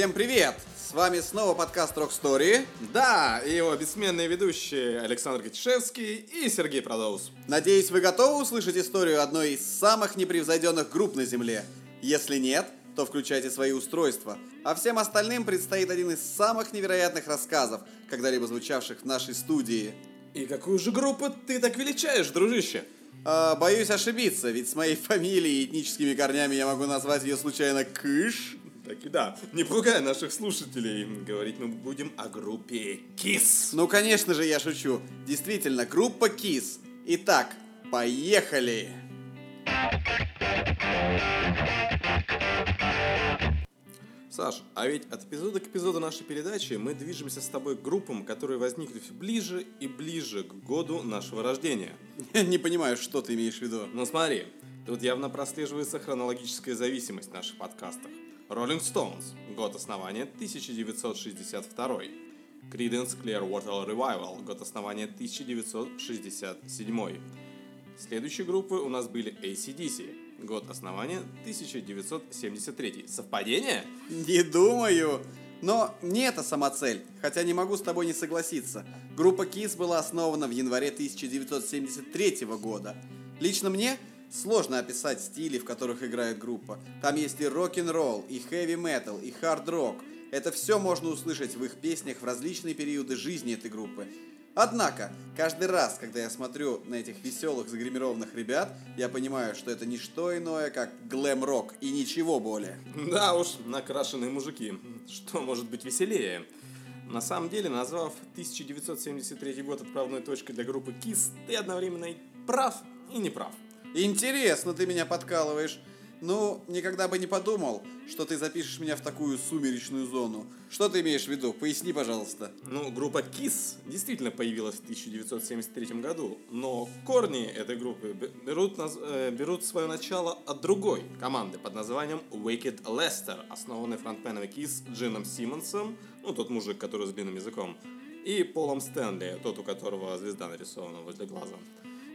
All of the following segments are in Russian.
Всем привет! С вами снова подкаст Rock Story. Да, и его бессменные ведущие Александр Катишевский и Сергей Продоус. Надеюсь, вы готовы услышать историю одной из самых непревзойденных групп на Земле? Если нет, то включайте свои устройства. А всем остальным предстоит один из самых невероятных рассказов, когда-либо звучавших в нашей студии. И какую же группу ты так величаешь, дружище? А, боюсь ошибиться, ведь с моей фамилией и этническими корнями я могу назвать ее случайно Кыш. Так и да, не пугай наших слушателей. Говорить мы будем о группе KISS. Ну, конечно же, я шучу. Действительно, группа KISS. Итак, поехали! Саш, а ведь от эпизода к эпизоду нашей передачи мы движемся с тобой к группам, которые возникли все ближе и ближе к году нашего рождения. Не понимаю, что ты имеешь в виду. Ну смотри, тут явно прослеживается хронологическая зависимость в наших подкастах. Rolling Stones, год основания 1962. Creedence Clearwater Revival, год основания 1967. Следующие группы у нас были ACDC, Год основания 1973. Совпадение? Не думаю. Но не это сама цель, хотя не могу с тобой не согласиться. Группа KISS была основана в январе 1973 года. Лично мне сложно описать стили, в которых играет группа. Там есть и рок-н-ролл, и хэви-метал, и хард-рок. Это все можно услышать в их песнях в различные периоды жизни этой группы. Однако, каждый раз, когда я смотрю на этих веселых, загримированных ребят, я понимаю, что это не что иное, как глэм-рок и ничего более. Да уж, накрашенные мужики. Что может быть веселее? На самом деле, назвав 1973 год отправной точкой для группы KISS, ты одновременно и прав, и не прав. Интересно ты меня подкалываешь. Ну, никогда бы не подумал, что ты запишешь меня в такую сумеречную зону. Что ты имеешь в виду? Поясни, пожалуйста. Ну, группа KISS действительно появилась в 1973 году, но корни этой группы берут, э, берут свое начало от другой команды под названием Wicked Lester, основанной фронтменом KISS Джином Симмонсом, ну, тот мужик, который с длинным языком, и Полом Стэнли, тот, у которого звезда нарисована возле глаза.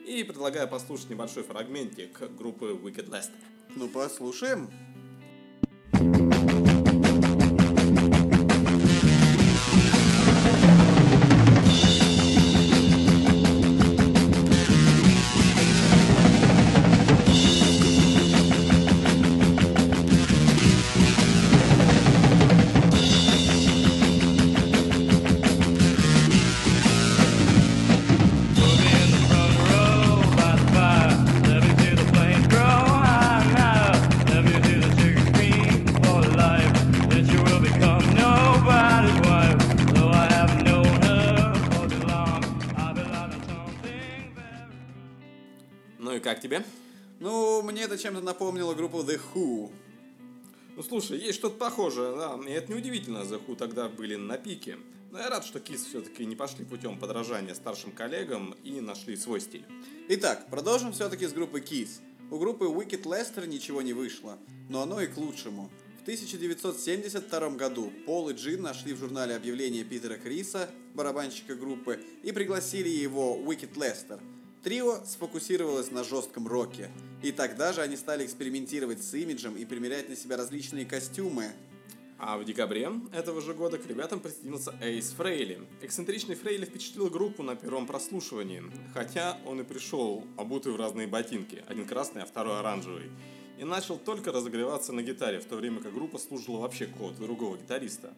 И предлагаю послушать небольшой фрагментик группы Wicked Lester. Ну, послушаем. Это чем-то напомнило группу The Who. Ну, слушай, есть что-то похожее, да, и это неудивительно, The Who тогда были на пике. Но я рад, что Kiss все-таки не пошли путем подражания старшим коллегам и нашли свой стиль. Итак, продолжим все-таки с группы Kiss. У группы Wicked Lester ничего не вышло, но оно и к лучшему. В 1972 году Пол и Джин нашли в журнале объявление Питера Криса, барабанщика группы, и пригласили его Wicked Lester – Трио сфокусировалось на жестком роке, и тогда же они стали экспериментировать с имиджем и примерять на себя различные костюмы. А в декабре этого же года к ребятам присоединился Эйс Фрейли. Эксцентричный Фрейли впечатлил группу на первом прослушивании, хотя он и пришел обутый в разные ботинки, один красный, а второй оранжевый, и начал только разогреваться на гитаре, в то время как группа служила вообще код другого гитариста.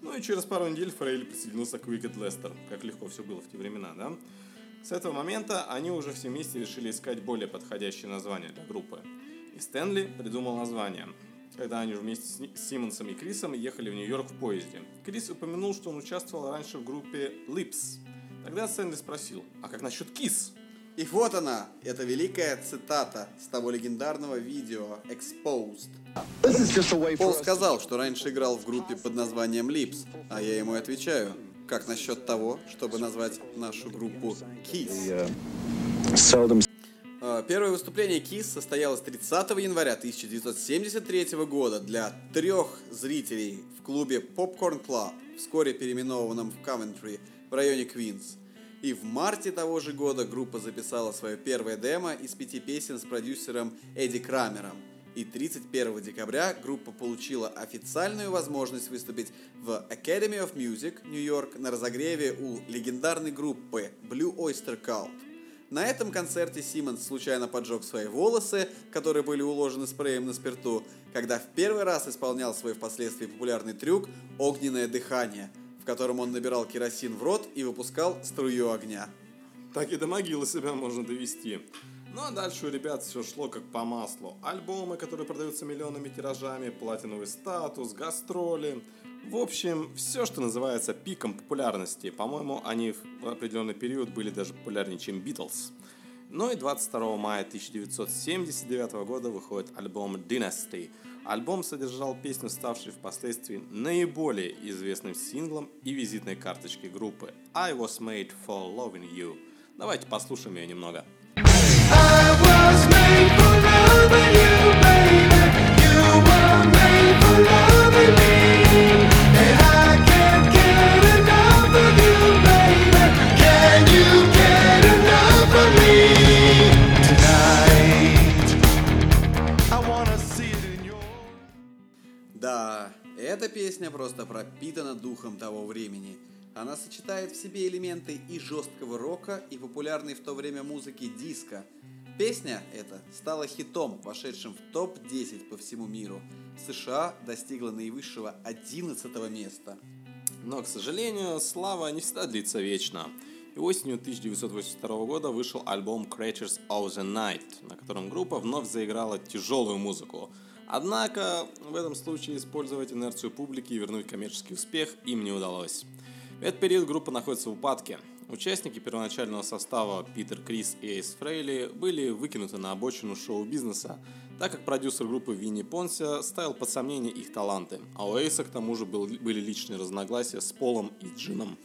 Ну и через пару недель Фрейли присоединился к Wicked Lester, как легко все было в те времена, да? С этого момента они уже все вместе решили искать более подходящее название для группы. И Стэнли придумал название, когда они вместе с Симмонсом и Крисом ехали в Нью-Йорк в поезде. Крис упомянул, что он участвовал раньше в группе Lips. Тогда Стэнли спросил, а как насчет Kiss? И вот она, эта великая цитата с того легендарного видео Exposed. Пол сказал, что раньше играл в группе под названием Lips, а я ему отвечаю – как насчет того, чтобы назвать нашу группу KISS? А, первое выступление KISS состоялось 30 января 1973 года для трех зрителей в клубе Popcorn Club, вскоре переименованном в Coventry в районе Квинс. И в марте того же года группа записала свое первое демо из пяти песен с продюсером Эдди Крамером. И 31 декабря группа получила официальную возможность выступить в Academy of Music, Нью-Йорк, на разогреве у легендарной группы Blue Oyster Cult. На этом концерте Симмонс случайно поджег свои волосы, которые были уложены спреем на спирту, когда в первый раз исполнял свой впоследствии популярный трюк «Огненное дыхание», в котором он набирал керосин в рот и выпускал струю огня. Так и до могилы себя можно довести. Ну а дальше у ребят все шло как по маслу. Альбомы, которые продаются миллионами тиражами, платиновый статус, гастроли. В общем, все, что называется пиком популярности. По-моему, они в определенный период были даже популярнее, чем Битлз. Ну и 22 мая 1979 года выходит альбом Dynasty. Альбом содержал песню, ставшую впоследствии наиболее известным синглом и визитной карточкой группы I Was Made For Loving You. Давайте послушаем ее немного. I Да, эта песня просто пропитана духом того времени. Она сочетает в себе элементы и жесткого рока, и популярной в то время музыки диска. Песня эта стала хитом, вошедшим в топ-10 по всему миру. США достигла наивысшего 11 места. Но, к сожалению, слава не всегда длится вечно. И осенью 1982 года вышел альбом Creatures of the Night, на котором группа вновь заиграла тяжелую музыку. Однако в этом случае использовать инерцию публики и вернуть коммерческий успех им не удалось. В этот период группа находится в упадке. Участники первоначального состава Питер Крис и Эйс Фрейли были выкинуты на обочину шоу-бизнеса, так как продюсер группы Винни Понся ставил под сомнение их таланты, а у Эйса к тому же был, были личные разногласия с Полом и Джином.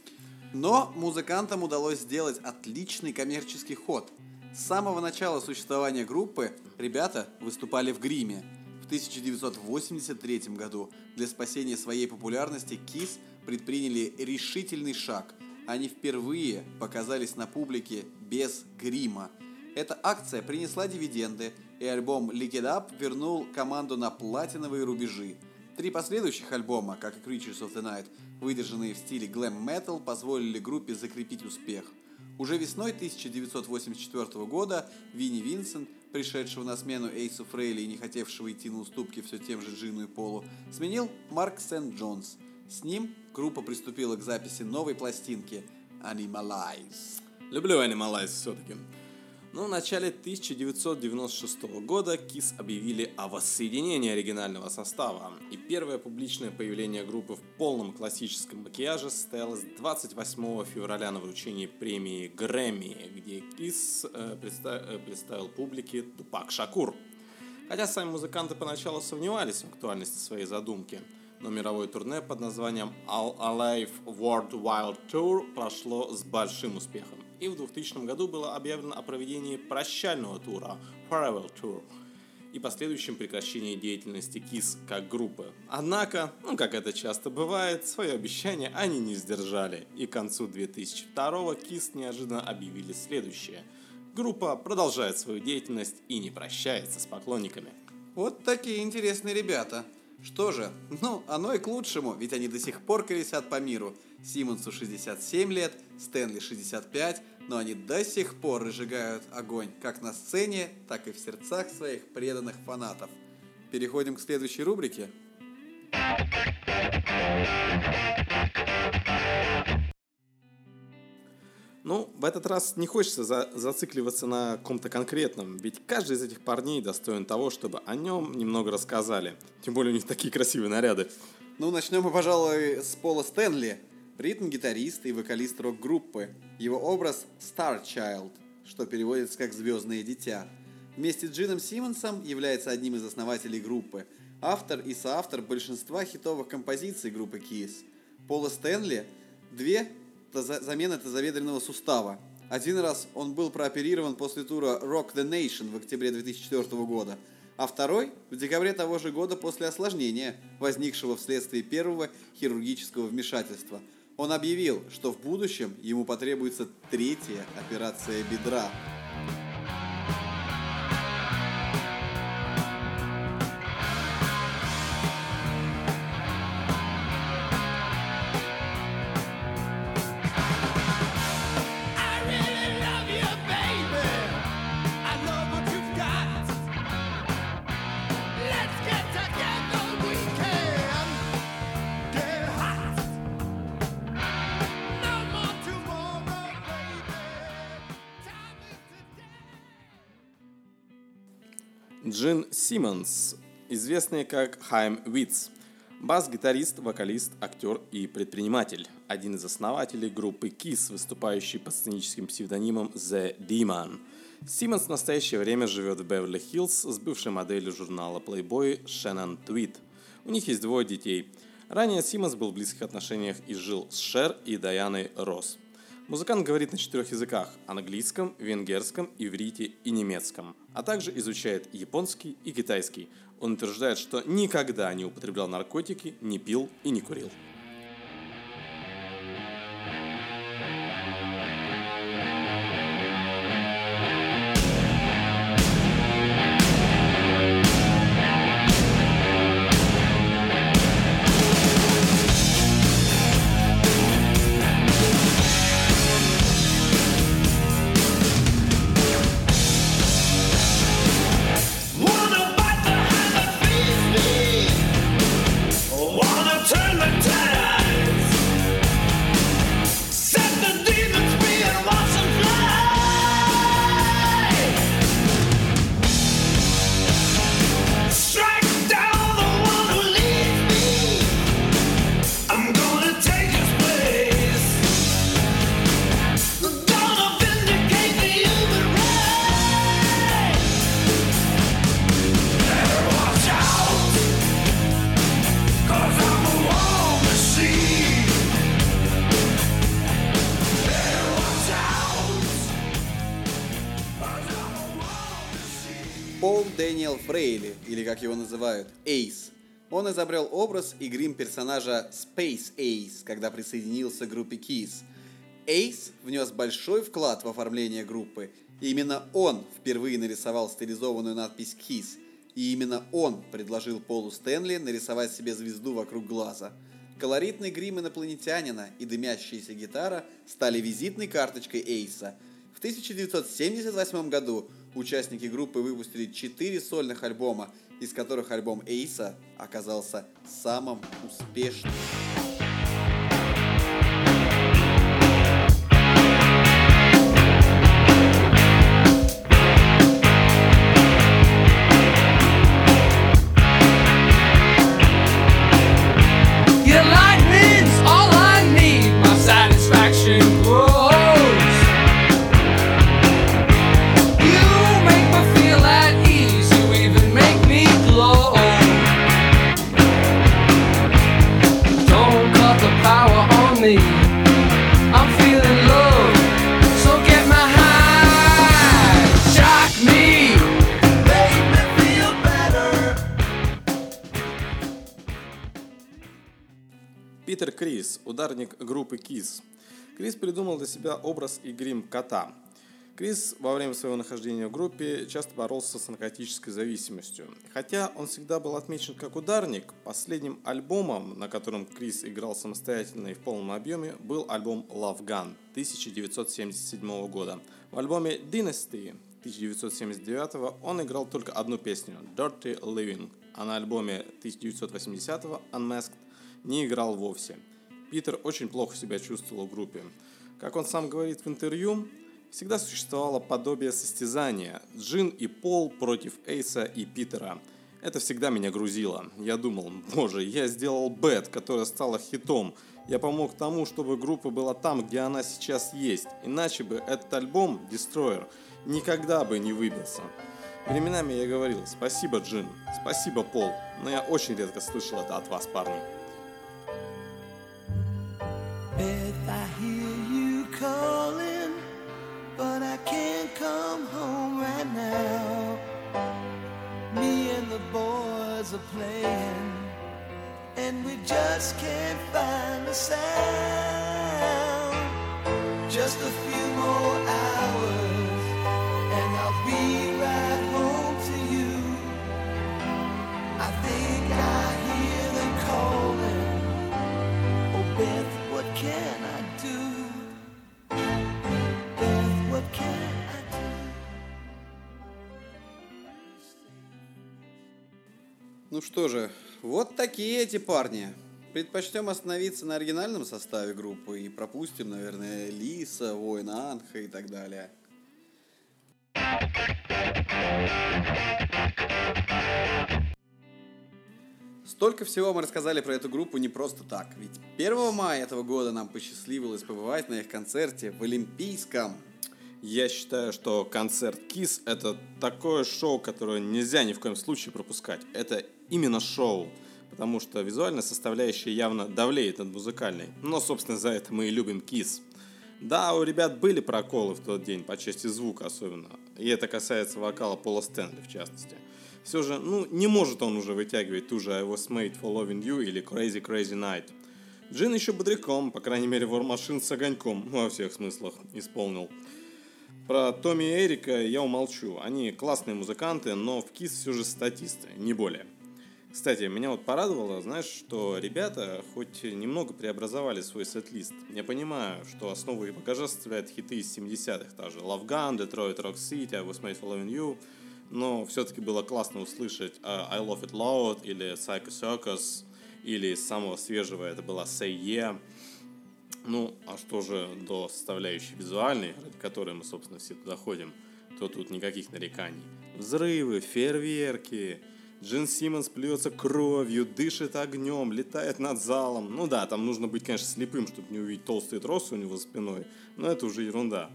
Но музыкантам удалось сделать отличный коммерческий ход. С самого начала существования группы ребята выступали в гриме. В 1983 году для спасения своей популярности Kiss предприняли решительный шаг. Они впервые показались на публике без грима. Эта акция принесла дивиденды, и альбом Lick It Up вернул команду на платиновые рубежи. Три последующих альбома, как и Creatures of the Night, выдержанные в стиле глэм-метал, позволили группе закрепить успех. Уже весной 1984 года Винни Винсент, пришедшего на смену Эйсу Фрейли и не хотевшего идти на уступки все тем же Джину и Полу, сменил Марк Сент-Джонс. С ним группа приступила к записи новой пластинки Animalize. Люблю Animalize все-таки. Но в начале 1996 года KISS объявили о воссоединении оригинального состава, и первое публичное появление группы в полном классическом макияже состоялось 28 февраля на вручении премии Грэмми, где KISS э, представ... представил публике Тупак Шакур. Хотя сами музыканты поначалу сомневались в актуальности своей задумки, но мировое турне под названием Alive World Wild Tour прошло с большим успехом и в 2000 году было объявлено о проведении прощального тура Farewell Tour и последующем прекращении деятельности KISS как группы. Однако, ну как это часто бывает, свое обещание они не сдержали, и к концу 2002 KISS неожиданно объявили следующее. Группа продолжает свою деятельность и не прощается с поклонниками. Вот такие интересные ребята. Что же, ну, оно и к лучшему, ведь они до сих пор колесят по миру. Симонсу 67 лет, Стэнли 65, но они до сих пор разжигают огонь как на сцене, так и в сердцах своих преданных фанатов. Переходим к следующей рубрике. Ну, в этот раз не хочется за зацикливаться на ком-то конкретном, ведь каждый из этих парней достоин того, чтобы о нем немного рассказали. Тем более у них такие красивые наряды. Ну, начнем мы, пожалуй, с Пола Стэнли, ритм-гитарист и вокалист рок-группы. Его образ Star Child, что переводится как «звездное дитя». Вместе с Джином Симмонсом является одним из основателей группы, автор и соавтор большинства хитовых композиций группы Kiss. Пола Стэнли – две замены тазоведренного сустава. Один раз он был прооперирован после тура Rock the Nation в октябре 2004 года, а второй – в декабре того же года после осложнения, возникшего вследствие первого хирургического вмешательства. Он объявил, что в будущем ему потребуется третья операция бедра. Джин Симмонс, известный как Хайм Витц, бас-гитарист, вокалист, актер и предприниматель, один из основателей группы KISS, выступающий под сценическим псевдонимом The Demon. Симмонс в настоящее время живет в Беверли-Хиллз с бывшей моделью журнала Playboy Шеннон Твит. У них есть двое детей. Ранее Симмонс был в близких отношениях и жил с Шер и Даяной Росс. Музыкант говорит на четырех языках – английском, венгерском, иврите и немецком, а также изучает японский и китайский. Он утверждает, что никогда не употреблял наркотики, не пил и не курил. Он изобрел образ и грим персонажа Space Ace, когда присоединился к группе Kiss. Эйс внес большой вклад в оформление группы. И именно он впервые нарисовал стилизованную надпись Kiss. И именно он предложил Полу Стэнли нарисовать себе звезду вокруг глаза. Колоритный грим инопланетянина и дымящаяся гитара стали визитной карточкой Эйса. В 1978 году участники группы выпустили четыре сольных альбома, из которых альбом Эйса оказался самым успешным. Me. I'm feeling low. So get my high. Shock me. Make me feel better. Питер Крис, ударник группы Kiss. Крис придумал для себя образ и грим кота. Крис во время своего нахождения в группе часто боролся с наркотической зависимостью. Хотя он всегда был отмечен как ударник, последним альбомом, на котором Крис играл самостоятельно и в полном объеме, был альбом Love Gun 1977 года. В альбоме Dynasty 1979 он играл только одну песню Dirty Living, а на альбоме 1980 Unmasked не играл вовсе. Питер очень плохо себя чувствовал в группе. Как он сам говорит в интервью, всегда существовало подобие состязания. Джин и Пол против Эйса и Питера. Это всегда меня грузило. Я думал, боже, я сделал бет, которая стала хитом. Я помог тому, чтобы группа была там, где она сейчас есть. Иначе бы этот альбом, Destroyer, никогда бы не выбился. Временами я говорил, спасибо, Джин, спасибо, Пол, но я очень редко слышал это от вас, парни. Beth, I hear you can't come home right now. Me and the boys are playing, and we just can't find a sound. Just a few more hours, Ну что же, вот такие эти парни. Предпочтем остановиться на оригинальном составе группы и пропустим, наверное, Лиса, Воина Анха и так далее. Столько всего мы рассказали про эту группу не просто так. Ведь 1 мая этого года нам посчастливилось побывать на их концерте в Олимпийском. Я считаю, что концерт Kiss это такое шоу, которое нельзя ни в коем случае пропускать. Это именно шоу, потому что визуальная составляющая явно давлеет над музыкальной. Но, собственно, за это мы и любим Kiss. Да, у ребят были проколы в тот день, по части звука особенно. И это касается вокала Пола Стэнли, в частности. Все же, ну, не может он уже вытягивать ту же I was made for loving you или Crazy Crazy Night. Джин еще бодряком, по крайней мере, War Machine с огоньком, во всех смыслах, исполнил. Про Томми и Эрика я умолчу. Они классные музыканты, но в КИС все же статисты, не более. Кстати, меня вот порадовало, знаешь, что ребята хоть немного преобразовали свой сет-лист. Я понимаю, что основу их багажа составляют хиты из 70-х, та же Love Gun, Detroit Rock City, I Was Made for Loving You, но все-таки было классно услышать э, I Love It Loud или Psycho Circus, или из самого свежего это была Say Yeah. Ну, а что же до составляющей визуальной, ради которой мы, собственно, все туда ходим, то тут никаких нареканий. Взрывы, фейерверки, Джин Симмонс плюется кровью, дышит огнем, летает над залом. Ну да, там нужно быть, конечно, слепым, чтобы не увидеть толстые тросы у него за спиной, но это уже ерунда.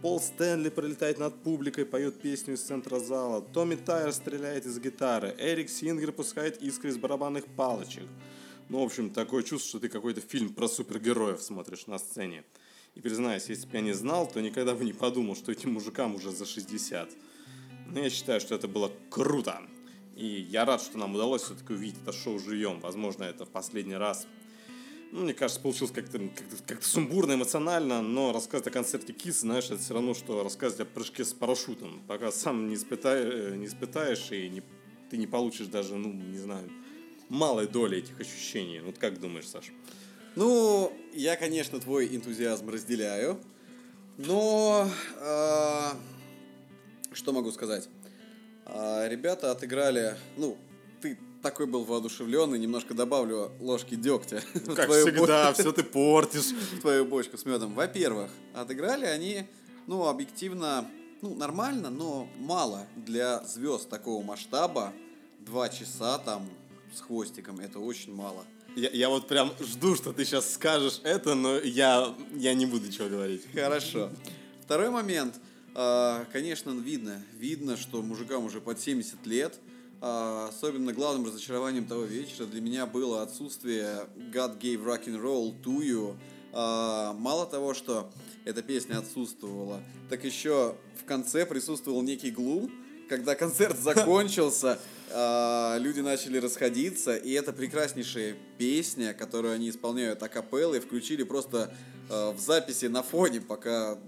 Пол Стэнли пролетает над публикой, поет песню из центра зала. Томми Тайер стреляет из гитары. Эрик Сингер пускает искры из барабанных палочек. Ну, в общем, такое чувство, что ты какой-то фильм про супергероев смотришь на сцене. И признаюсь, если бы я не знал, то никогда бы не подумал, что этим мужикам уже за 60. Но я считаю, что это было круто. И я рад, что нам удалось все-таки увидеть это шоу живьем. Возможно, это в последний раз. Ну, мне кажется, получилось как-то как как сумбурно, эмоционально, но рассказывать о концерте Кис, знаешь, это все равно, что рассказывать о прыжке с парашютом. Пока сам не, испытаешь, не испытаешь и не, ты не получишь даже, ну, не знаю, малой доли этих ощущений. Вот как думаешь, Саш? Ну, я, конечно, твой энтузиазм разделяю, но э, что могу сказать? Э, ребята отыграли, ну, ты такой был воодушевленный, немножко добавлю ложки дегтя. в Как всегда, бочку- все ты портишь. в твою бочку с медом. Во-первых, отыграли они, ну, объективно, ну, нормально, но мало для звезд такого масштаба. Два часа там с хвостиком, это очень мало. Я, я вот прям жду, что ты сейчас скажешь это, но я, я не буду ничего говорить. Хорошо. Второй момент. А, Конечно, видно, видно, что мужикам уже под 70 лет. А, Особенно главным разочарованием того вечера для меня было отсутствие God Gave Rock and Roll to You. А, Мало того, что эта песня отсутствовала, так еще в конце присутствовал некий глум, когда концерт закончился, люди начали расходиться, и это прекраснейшая песня, которую они исполняют акапеллой, включили просто в записи на фоне, пока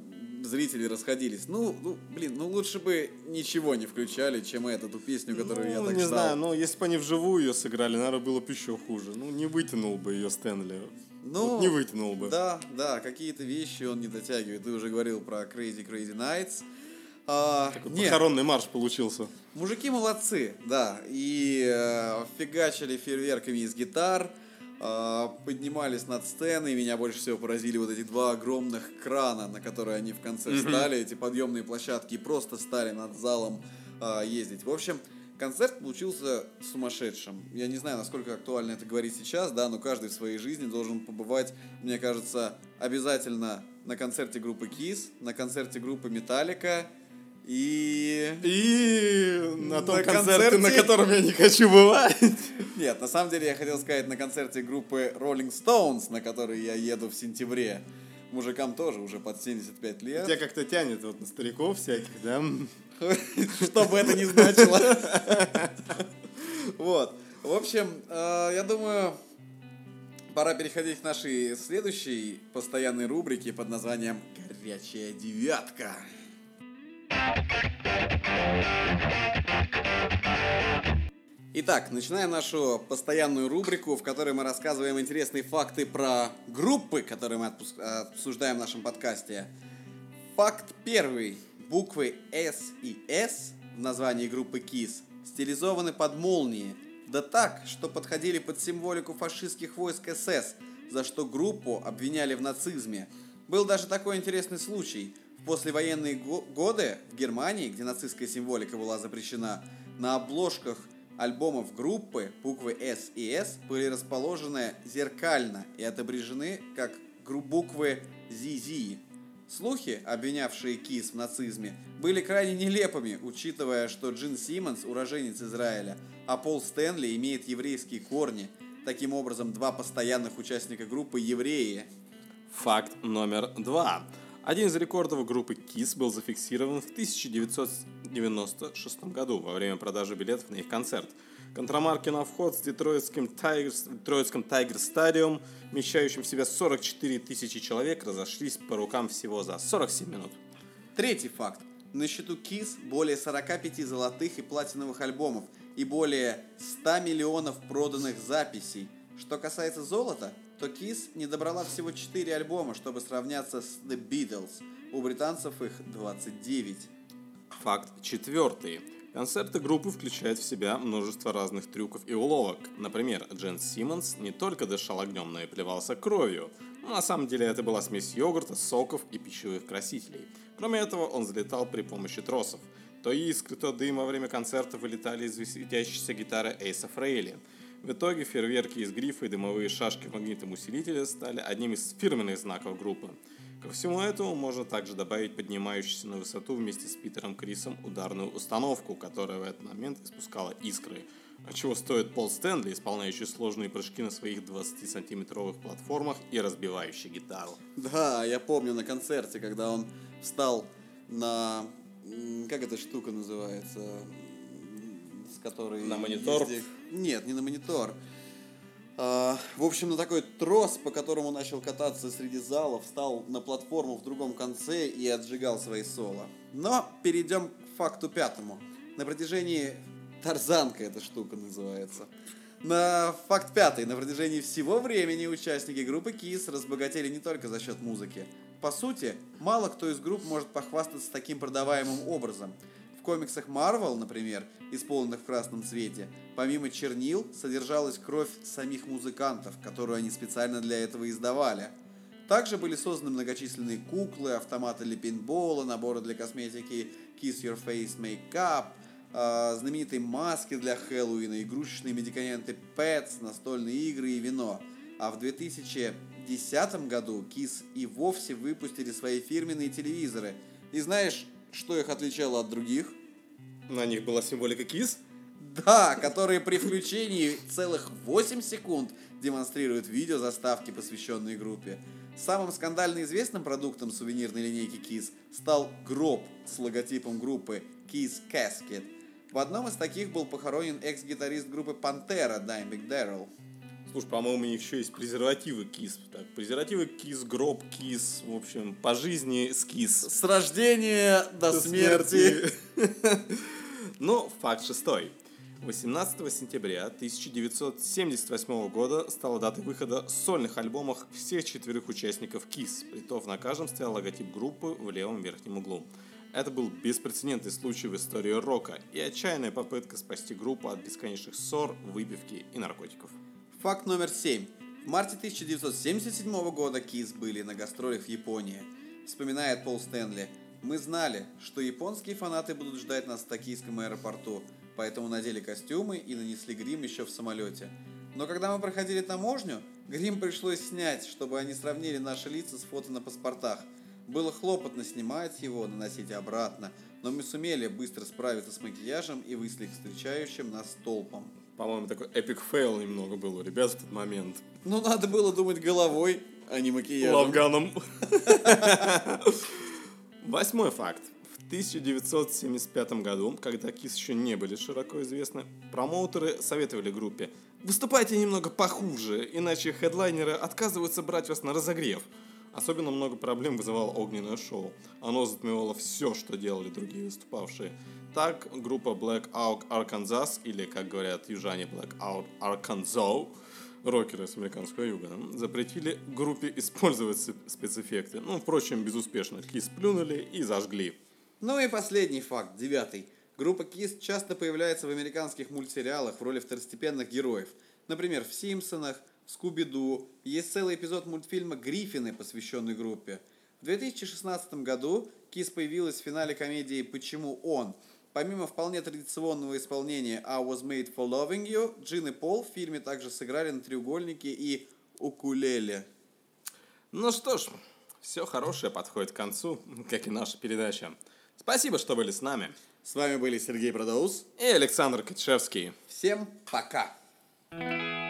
зрители расходились. Ну, ну, блин, ну лучше бы ничего не включали, чем эту, ту песню, которую я ну, так не ждал. знаю, но если бы они вживую ее сыграли, наверное, было бы еще хуже. Ну, не вытянул бы ее Стэнли. Ну, Вот не вытянул бы. Да, да, какие-то вещи он не дотягивает. Ты уже говорил про Crazy Crazy Nights. А, Такой нет, похоронный марш получился. Мужики молодцы, да. И э, фигачили фейерверками из гитар, поднимались над сценой. Меня больше всего поразили вот эти два огромных крана, на которые они в конце встали, эти подъемные площадки, и просто стали над залом э, ездить. В общем, концерт получился сумасшедшим. Я не знаю, насколько актуально это говорить сейчас, да, но каждый в своей жизни должен побывать, мне кажется, обязательно на концерте группы Kiss, на концерте группы Metallica и... И на том На концерте, на концерте- котором я не хочу бывать. Нет, на самом деле я хотел сказать на концерте группы Rolling Stones, на который я еду в сентябре. Мужикам тоже уже под 75 Тебя лет. как-то тянет вот на стариков всяких, да? Что бы это ни значило. Вот. В общем, э, я думаю, пора переходить к нашей следующей постоянной рубрике под названием «Горячая девятка». Итак, начинаем нашу постоянную рубрику, в которой мы рассказываем интересные факты про группы, которые мы отпуск- обсуждаем в нашем подкасте. Факт первый. Буквы S и S в названии группы KISS стилизованы под молнии. Да так, что подходили под символику фашистских войск СС, за что группу обвиняли в нацизме. Был даже такой интересный случай. Послевоенные го- годы в Германии, где нацистская символика была запрещена, На обложках альбомов группы буквы S и S были расположены зеркально и отображены как буквы ZZ. Слухи, обвинявшие Кис в нацизме, были крайне нелепыми, учитывая, что Джин Симмонс – уроженец Израиля, а Пол Стэнли имеет еврейские корни. Таким образом, два постоянных участника группы – евреи. Факт номер два. Один из рекордов группы KISS был зафиксирован в 1996 году во время продажи билетов на их концерт. Контрамарки на вход с детройтским Tiger Stadium, вмещающим в себя 44 тысячи человек, разошлись по рукам всего за 47 минут. Третий факт. На счету KISS более 45 золотых и платиновых альбомов и более 100 миллионов проданных записей. Что касается золота, то KISS не добрала всего 4 альбома, чтобы сравняться с The Beatles. У британцев их 29. Факт четвертый. Концерты группы включают в себя множество разных трюков и уловок. Например, Джен Симмонс не только дышал огнем, но и плевался кровью. Но на самом деле это была смесь йогурта, соков и пищевых красителей. Кроме этого, он залетал при помощи тросов. То искры, то дым во время концерта вылетали из светящейся гитары Эйса Фрейли. В итоге фейерверки из грифа и дымовые шашки в магнитном усилителе стали одним из фирменных знаков группы. Ко всему этому можно также добавить поднимающуюся на высоту вместе с Питером Крисом ударную установку, которая в этот момент испускала искры. А чего стоит Пол Стэнли, исполняющий сложные прыжки на своих 20-сантиметровых платформах и разбивающий гитару. Да, я помню на концерте, когда он встал на... Как эта штука называется? Которой... На монитор? езди- Нет, не на монитор. А, в общем, на такой трос, по которому начал кататься среди залов, встал на платформу в другом конце и отжигал свои соло. Но перейдем к факту пятому. На протяжении... Тарзанка эта штука называется. На факт пятый. На протяжении всего времени участники группы KISS разбогатели не только за счет музыки. По сути, мало кто из групп может похвастаться таким продаваемым образом. Комиксах Marvel, например, исполненных в красном цвете, помимо чернил содержалась кровь самих музыкантов, которую они специально для этого издавали. Также были созданы многочисленные куклы, автоматы для пейнтбола, наборы для косметики Kiss Your Face Makeup, а, знаменитые маски для Хэллоуина, игрушечные медикаменты Pets, настольные игры и вино. А в 2010 году Kiss и вовсе выпустили свои фирменные телевизоры. И знаешь, что их отличало от других? На них была символика KISS? Да, которые при включении целых 8 секунд демонстрируют видео заставки, посвященные группе. Самым скандально известным продуктом сувенирной линейки Kiss стал гроб с логотипом группы Kiss Casket. В одном из таких был похоронен экс-гитарист группы Пантера Даймбек Дэрил. Слушай, по-моему, у них еще есть презервативы KISS. Так, презервативы KISS, гроб KISS, в общем, по жизни с KISS. С рождения до, До смерти. Но факт шестой. 18 сентября 1978 года стала датой выхода сольных альбомов всех четверых участников KISS. Притом на каждом стоял логотип группы в левом верхнем углу. Это был беспрецедентный случай в истории рока и отчаянная попытка спасти группу от бесконечных ссор, выпивки и наркотиков. Факт номер 7. В марте 1977 года Kiss были на гастролях в Японии. Вспоминает Пол Стэнли. Мы знали, что японские фанаты будут ждать нас в токийском аэропорту, поэтому надели костюмы и нанесли грим еще в самолете. Но когда мы проходили таможню, грим пришлось снять, чтобы они сравнили наши лица с фото на паспортах. Было хлопотно снимать его, наносить обратно, но мы сумели быстро справиться с макияжем и вышли к встречающим нас толпам. По-моему, такой epic fail немного был у ребят в тот момент. Ну, надо было думать головой, а не макияжем. Love Gun ом. Восьмой факт. В 1975 году, когда KISS еще не были широко известны, промоутеры советовали группе «Выступайте немного похуже, иначе хедлайнеры отказываются брать вас на разогрев». Особенно много проблем вызывало огненное шоу. Оно затмевало все, что делали другие выступавшие. Так, группа Blackout Arkansas, или, как говорят южане, Blackout Arkansas, рокеры с американского юга, запретили группе использовать спе- спецэффекты. Ну, впрочем, безуспешно. Кис плюнули и зажгли. Ну и последний факт, девятый. Группа KISS часто появляется в американских мультсериалах в роли второстепенных героев. Например, в «Симпсонах», в «Скуби-Ду». Есть целый эпизод мультфильма «Гриффины», посвященный группе. В 2016 году KISS появилась в финале комедии «Почему он?». Помимо вполне традиционного исполнения «I was made for loving you», Джин и Пол в фильме также сыграли на треугольнике и укулеле. Ну что ж, все хорошее подходит к концу, как и наша передача. Спасибо, что были с нами. С вами были Сергей Продоус и Александр Качевский. Всем пока! thank you